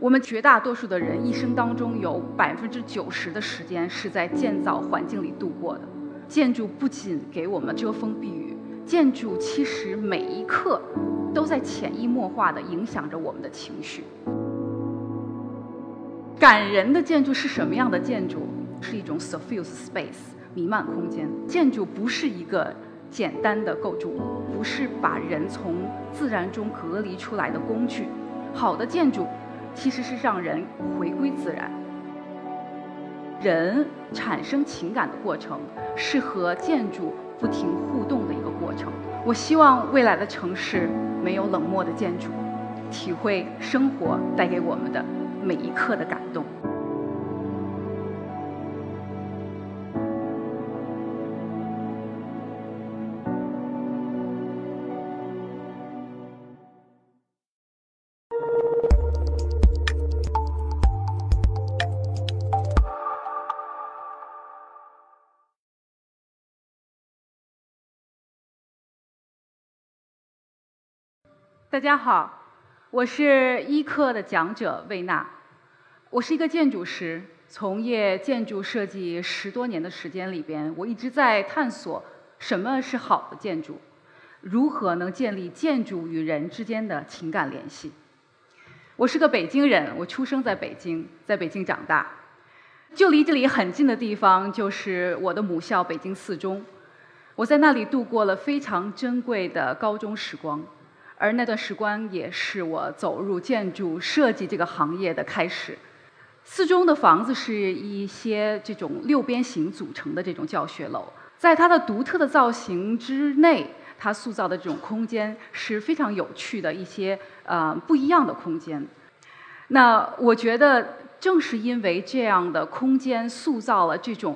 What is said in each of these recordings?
我们绝大多数的人一生当中有百分之九十的时间是在建造环境里度过的。建筑不仅给我们遮风避雨，建筑其实每一刻都在潜移默化地影响着我们的情绪。感人的建筑是什么样的建筑？是一种 suffuse space，弥漫空间。建筑不是一个简单的构筑物，不是把人从自然中隔离出来的工具。好的建筑。其实是让人回归自然，人产生情感的过程是和建筑不停互动的一个过程。我希望未来的城市没有冷漠的建筑，体会生活带给我们的每一刻的感动。大家好，我是一课的讲者魏娜，我是一个建筑师，从业建筑设计十多年的时间里边，我一直在探索什么是好的建筑，如何能建立建筑与人之间的情感联系。我是个北京人，我出生在北京，在北京长大，就离这里很近的地方就是我的母校北京四中，我在那里度过了非常珍贵的高中时光。而那段时光也是我走入建筑设计这个行业的开始。四中的房子是一些这种六边形组成的这种教学楼，在它的独特的造型之内，它塑造的这种空间是非常有趣的一些呃不一样的空间。那我觉得正是因为这样的空间塑造了这种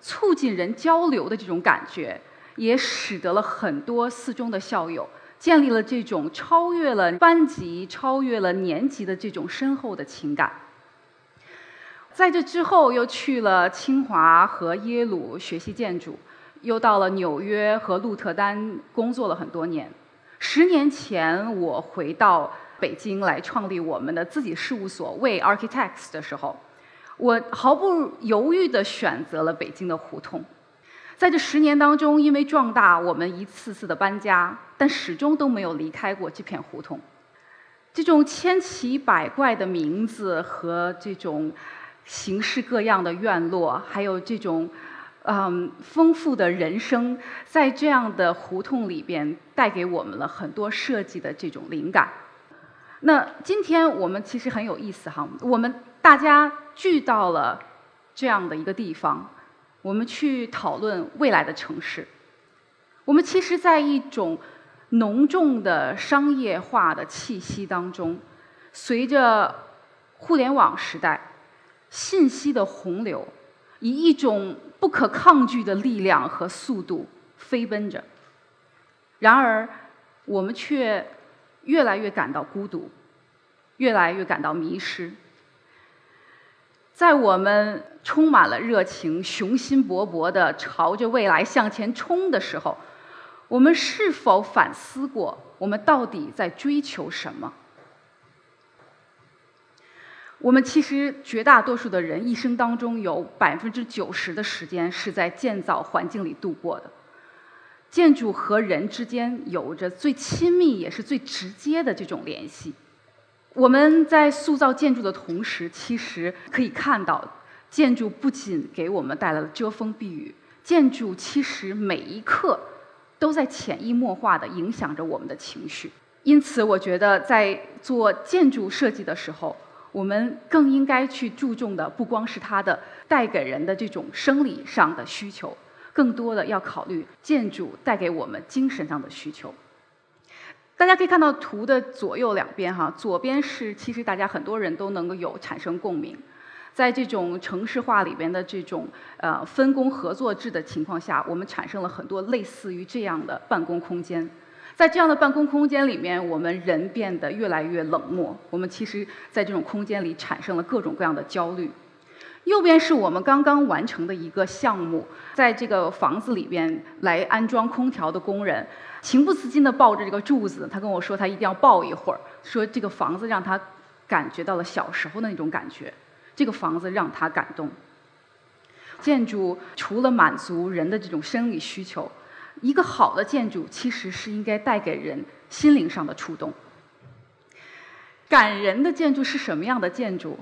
促进人交流的这种感觉，也使得了很多四中的校友。建立了这种超越了班级、超越了年级的这种深厚的情感。在这之后，又去了清华和耶鲁学习建筑，又到了纽约和鹿特丹工作了很多年。十年前，我回到北京来创立我们的自己事务所 Way Architects 的时候，我毫不犹豫地选择了北京的胡同。在这十年当中，因为壮大，我们一次次的搬家，但始终都没有离开过这片胡同。这种千奇百怪的名字和这种形式各样的院落，还有这种嗯丰富的人生，在这样的胡同里边，带给我们了很多设计的这种灵感。那今天我们其实很有意思哈，我们大家聚到了这样的一个地方。我们去讨论未来的城市。我们其实，在一种浓重的商业化的气息当中，随着互联网时代信息的洪流，以一种不可抗拒的力量和速度飞奔着。然而，我们却越来越感到孤独，越来越感到迷失。在我们充满了热情、雄心勃勃地朝着未来向前冲的时候，我们是否反思过，我们到底在追求什么？我们其实绝大多数的人一生当中有百分之九十的时间是在建造环境里度过的。建筑和人之间有着最亲密也是最直接的这种联系。我们在塑造建筑的同时，其实可以看到，建筑不仅给我们带来了遮风避雨，建筑其实每一刻都在潜移默化地影响着我们的情绪。因此，我觉得在做建筑设计的时候，我们更应该去注重的不光是它的带给人的这种生理上的需求，更多的要考虑建筑带给我们精神上的需求。大家可以看到图的左右两边哈，左边是其实大家很多人都能够有产生共鸣，在这种城市化里边的这种呃分工合作制的情况下，我们产生了很多类似于这样的办公空间，在这样的办公空间里面，我们人变得越来越冷漠，我们其实在这种空间里产生了各种各样的焦虑。右边是我们刚刚完成的一个项目，在这个房子里边来安装空调的工人，情不自禁地抱着这个柱子，他跟我说他一定要抱一会儿，说这个房子让他感觉到了小时候的那种感觉。这个房子让他感动。建筑除了满足人的这种生理需求，一个好的建筑其实是应该带给人心灵上的触动。感人的建筑是什么样的建筑？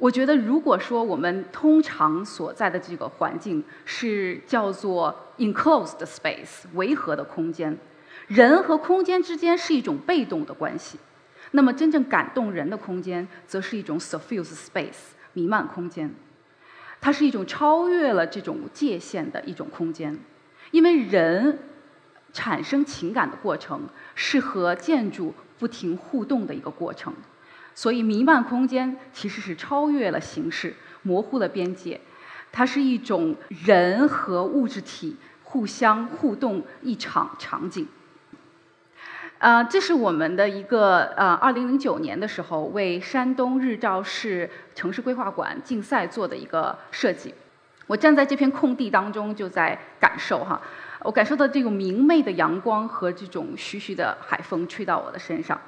我觉得，如果说我们通常所在的这个环境是叫做 enclosed space 维和的空间，人和空间之间是一种被动的关系，那么真正感动人的空间，则是一种 suffused space 弥漫空间。它是一种超越了这种界限的一种空间，因为人产生情感的过程是和建筑不停互动的一个过程，所以弥漫空间其实是超越了形式，模糊了边界，它是一种人和物质体互相互动一场场景。呃，这是我们的一个呃，二零零九年的时候为山东日照市城市规划馆竞赛做的一个设计。我站在这片空地当中，就在感受哈，我感受到这种明媚的阳光和这种徐徐的海风吹到我的身上。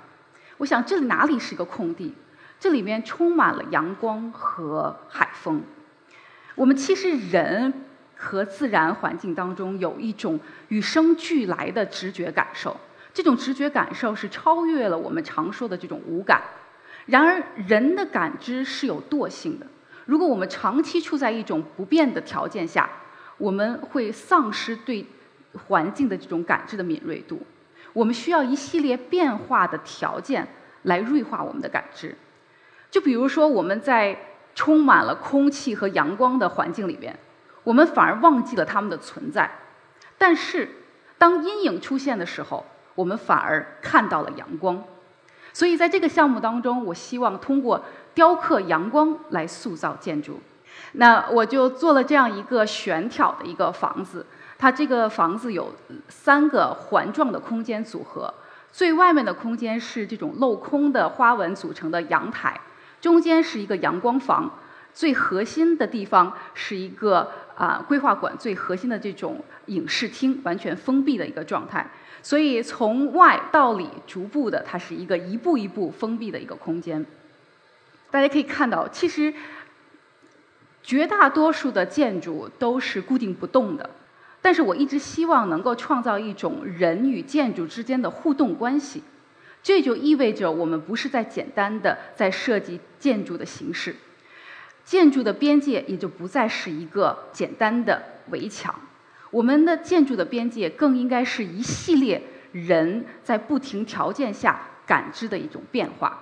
我想，这里哪里是个空地？这里面充满了阳光和海风。我们其实人和自然环境当中有一种与生俱来的直觉感受。这种直觉感受是超越了我们常说的这种五感。然而，人的感知是有惰性的。如果我们长期处在一种不变的条件下，我们会丧失对环境的这种感知的敏锐度。我们需要一系列变化的条件来锐化我们的感知。就比如说，我们在充满了空气和阳光的环境里边，我们反而忘记了它们的存在。但是，当阴影出现的时候，我们反而看到了阳光，所以在这个项目当中，我希望通过雕刻阳光来塑造建筑。那我就做了这样一个悬挑的一个房子，它这个房子有三个环状的空间组合，最外面的空间是这种镂空的花纹组成的阳台，中间是一个阳光房，最核心的地方是一个啊规划馆最核心的这种影视厅，完全封闭的一个状态。所以从外到里，逐步的，它是一个一步一步封闭的一个空间。大家可以看到，其实绝大多数的建筑都是固定不动的，但是我一直希望能够创造一种人与建筑之间的互动关系。这就意味着我们不是在简单的在设计建筑的形式，建筑的边界也就不再是一个简单的围墙。我们的建筑的边界更应该是一系列人在不停条件下感知的一种变化。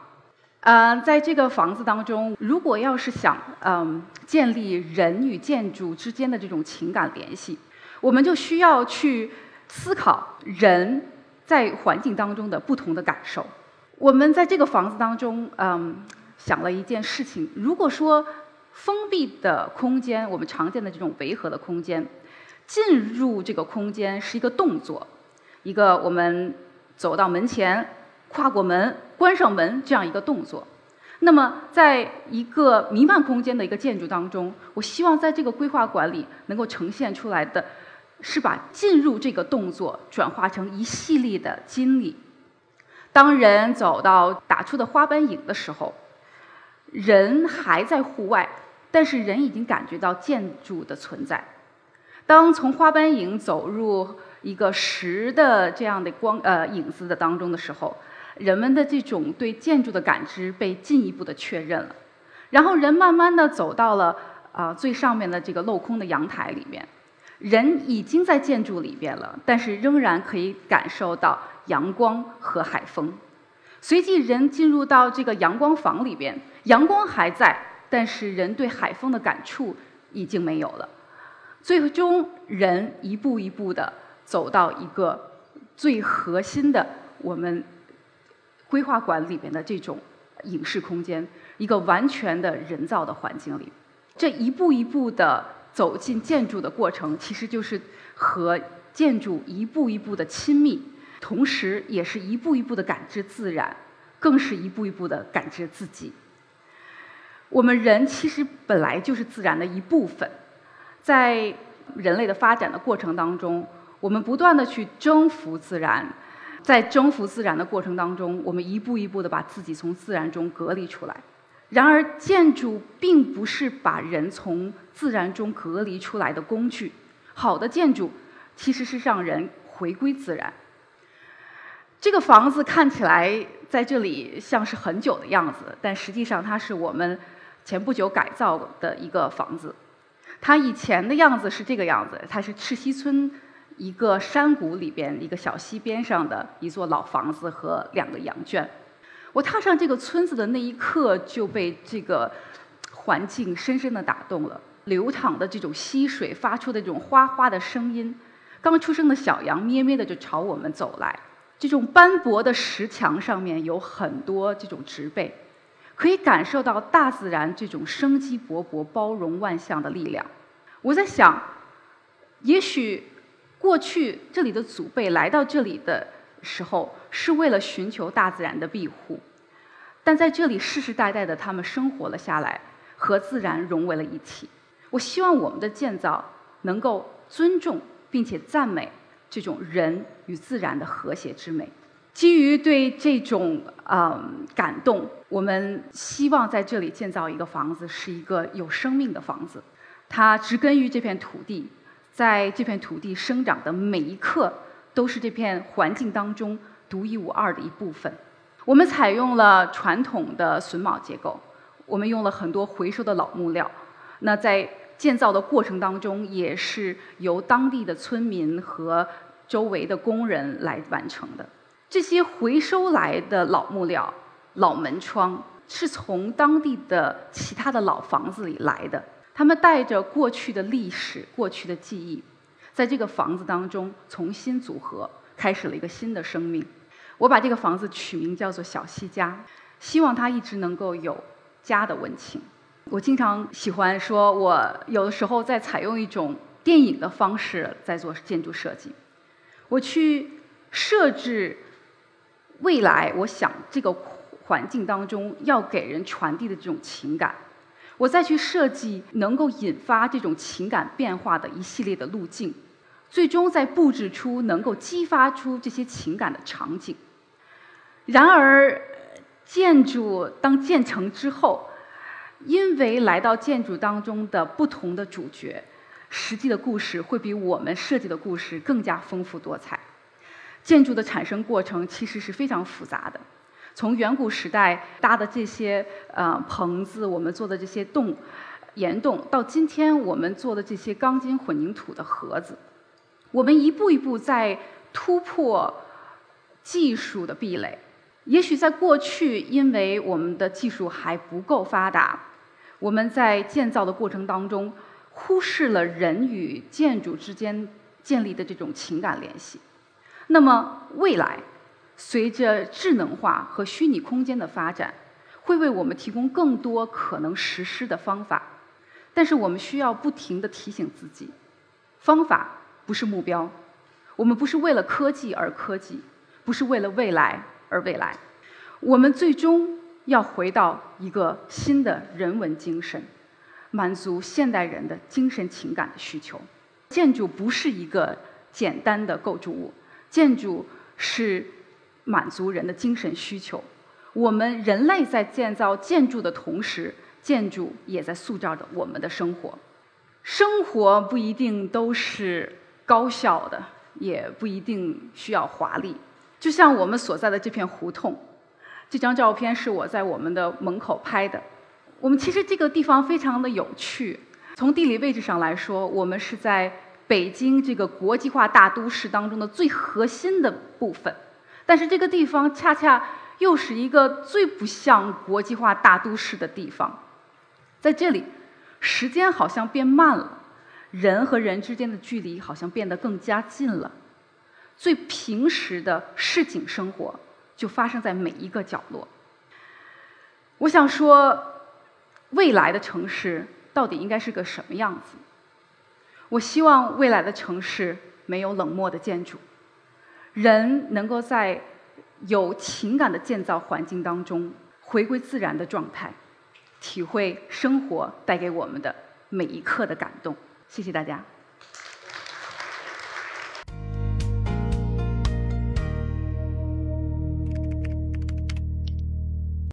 呃，在这个房子当中，如果要是想嗯建立人与建筑之间的这种情感联系，我们就需要去思考人在环境当中的不同的感受。我们在这个房子当中嗯想了一件事情：如果说封闭的空间，我们常见的这种维和的空间。进入这个空间是一个动作，一个我们走到门前、跨过门、关上门这样一个动作。那么，在一个弥漫空间的一个建筑当中，我希望在这个规划馆里能够呈现出来的，是把进入这个动作转化成一系列的经历。当人走到打出的花斑影的时候，人还在户外，但是人已经感觉到建筑的存在。当从花斑影走入一个实的这样的光呃影子的当中的时候，人们的这种对建筑的感知被进一步的确认了。然后人慢慢的走到了啊最上面的这个镂空的阳台里面，人已经在建筑里边了，但是仍然可以感受到阳光和海风。随即人进入到这个阳光房里边，阳光还在，但是人对海风的感触已经没有了。最终，人一步一步的走到一个最核心的我们规划馆里边的这种影视空间，一个完全的人造的环境里。这一步一步的走进建筑的过程，其实就是和建筑一步一步的亲密，同时也是一步一步的感知自然，更是一步一步的感知自己。我们人其实本来就是自然的一部分。在人类的发展的过程当中，我们不断的去征服自然，在征服自然的过程当中，我们一步一步的把自己从自然中隔离出来。然而，建筑并不是把人从自然中隔离出来的工具。好的建筑其实是让人回归自然。这个房子看起来在这里像是很久的样子，但实际上它是我们前不久改造的一个房子。它以前的样子是这个样子，它是赤溪村一个山谷里边一个小溪边上的一座老房子和两个羊圈。我踏上这个村子的那一刻，就被这个环境深深的打动了。流淌的这种溪水发出的这种哗哗的声音，刚出生的小羊咩咩的就朝我们走来。这种斑驳的石墙上面有很多这种植被，可以感受到大自然这种生机勃勃、包容万象的力量。我在想，也许过去这里的祖辈来到这里的时候，是为了寻求大自然的庇护，但在这里世世代代的他们生活了下来，和自然融为了一体。我希望我们的建造能够尊重并且赞美这种人与自然的和谐之美。基于对这种嗯感动，我们希望在这里建造一个房子，是一个有生命的房子。它植根于这片土地，在这片土地生长的每一刻，都是这片环境当中独一无二的一部分。我们采用了传统的榫卯结构，我们用了很多回收的老木料。那在建造的过程当中，也是由当地的村民和周围的工人来完成的。这些回收来的老木料、老门窗，是从当地的其他的老房子里来的。他们带着过去的历史、过去的记忆，在这个房子当中重新组合，开始了一个新的生命。我把这个房子取名叫做“小西家”，希望它一直能够有家的温情。我经常喜欢说，我有的时候在采用一种电影的方式在做建筑设计。我去设置未来，我想这个环境当中要给人传递的这种情感。我再去设计能够引发这种情感变化的一系列的路径，最终再布置出能够激发出这些情感的场景。然而，建筑当建成之后，因为来到建筑当中的不同的主角，实际的故事会比我们设计的故事更加丰富多彩。建筑的产生过程其实是非常复杂的。从远古时代搭的这些呃棚子，我们做的这些洞、岩洞，到今天我们做的这些钢筋混凝土的盒子，我们一步一步在突破技术的壁垒。也许在过去，因为我们的技术还不够发达，我们在建造的过程当中忽视了人与建筑之间建立的这种情感联系。那么未来。随着智能化和虚拟空间的发展，会为我们提供更多可能实施的方法。但是我们需要不停地提醒自己，方法不是目标。我们不是为了科技而科技，不是为了未来而未来。我们最终要回到一个新的人文精神，满足现代人的精神情感的需求。建筑不是一个简单的构筑物，建筑是。满足人的精神需求。我们人类在建造建筑的同时，建筑也在塑造着我们的生活。生活不一定都是高效的，也不一定需要华丽。就像我们所在的这片胡同，这张照片是我在我们的门口拍的。我们其实这个地方非常的有趣。从地理位置上来说，我们是在北京这个国际化大都市当中的最核心的部分。但是这个地方恰恰又是一个最不像国际化大都市的地方，在这里，时间好像变慢了，人和人之间的距离好像变得更加近了，最平时的市井生活就发生在每一个角落。我想说，未来的城市到底应该是个什么样子？我希望未来的城市没有冷漠的建筑。人能够在有情感的建造环境当中回归自然的状态，体会生活带给我们的每一刻的感动。谢谢大家。